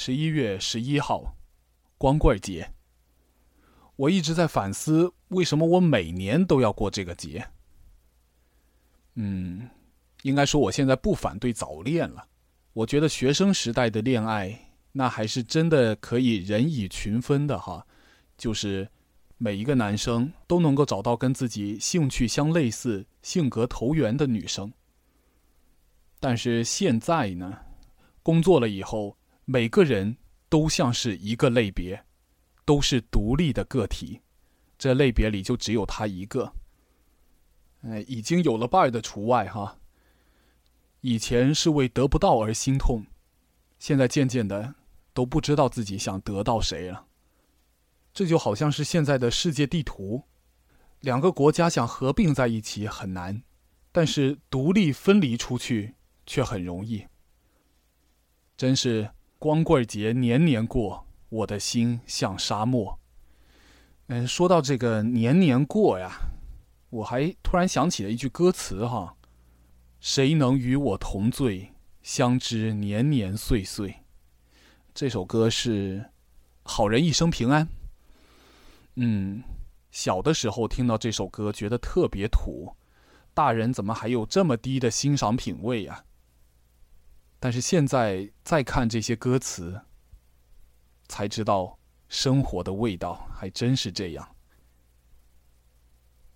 十一月十一号，光棍节。我一直在反思，为什么我每年都要过这个节。嗯，应该说我现在不反对早恋了。我觉得学生时代的恋爱，那还是真的可以人以群分的哈，就是每一个男生都能够找到跟自己兴趣相类似、性格投缘的女生。但是现在呢，工作了以后，每个人都像是一个类别，都是独立的个体，这类别里就只有他一个。哎，已经有了伴儿的除外哈。以前是为得不到而心痛，现在渐渐的都不知道自己想得到谁了。这就好像是现在的世界地图，两个国家想合并在一起很难，但是独立分离出去。却很容易，真是光棍节年年过，我的心像沙漠。嗯，说到这个年年过呀，我还突然想起了一句歌词哈：“谁能与我同醉，相知年年岁岁。”这首歌是《好人一生平安》。嗯，小的时候听到这首歌觉得特别土，大人怎么还有这么低的欣赏品味呀？但是现在再看这些歌词，才知道生活的味道还真是这样。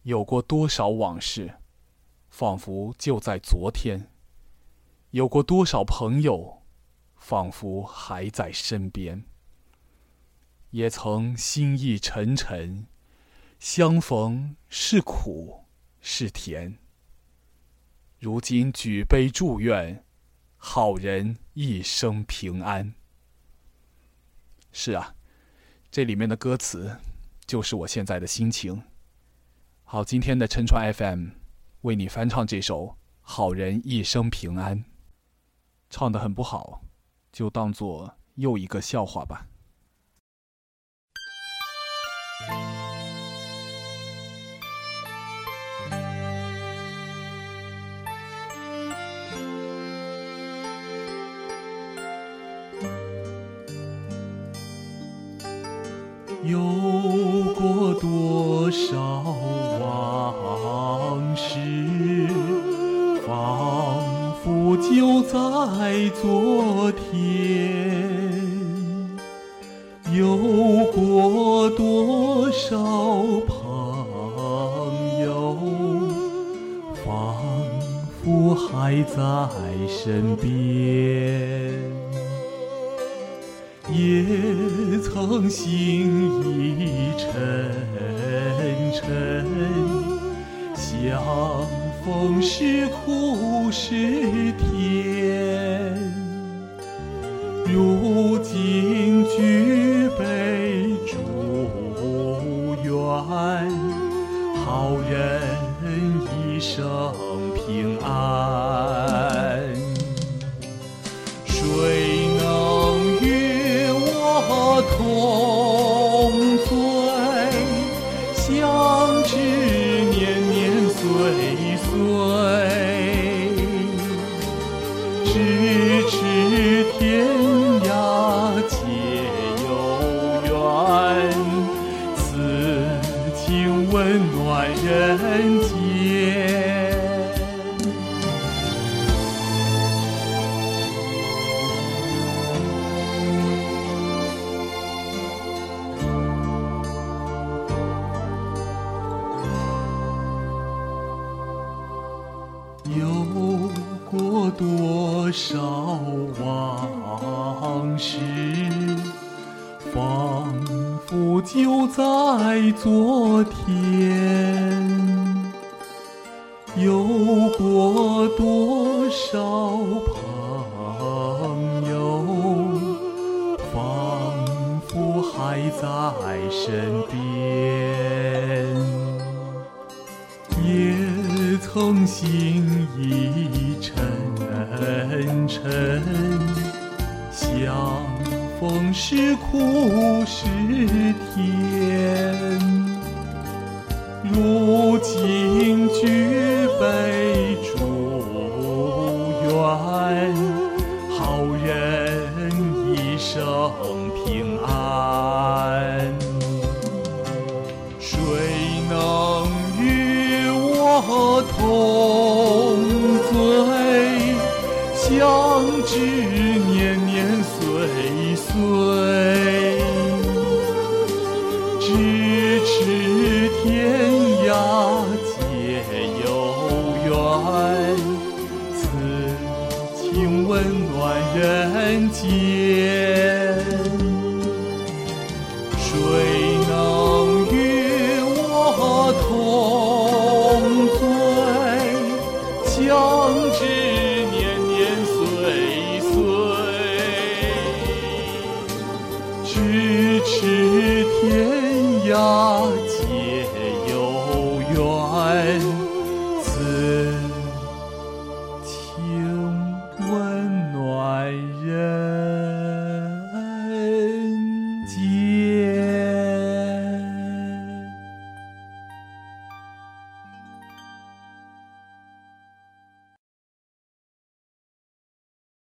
有过多少往事，仿佛就在昨天；有过多少朋友，仿佛还在身边。也曾心意沉沉，相逢是苦是甜。如今举杯祝愿。好人一生平安。是啊，这里面的歌词就是我现在的心情。好，今天的陈川 FM 为你翻唱这首《好人一生平安》，唱的很不好，就当做又一个笑话吧。有过多少往事，仿佛就在昨天；有过多少朋友，仿佛还在身边。也曾心已沉沉，相逢是苦是甜。如今举杯祝愿，好人一生同醉，相知年年岁岁，咫尺天涯皆有缘，此情温暖人多少往事，仿佛就在昨天；有过多少朋友，仿佛还在身边；也曾心是苦是甜。如今举杯醉，咫尺天涯皆有缘，此情温暖人间。谁能与我同醉？相知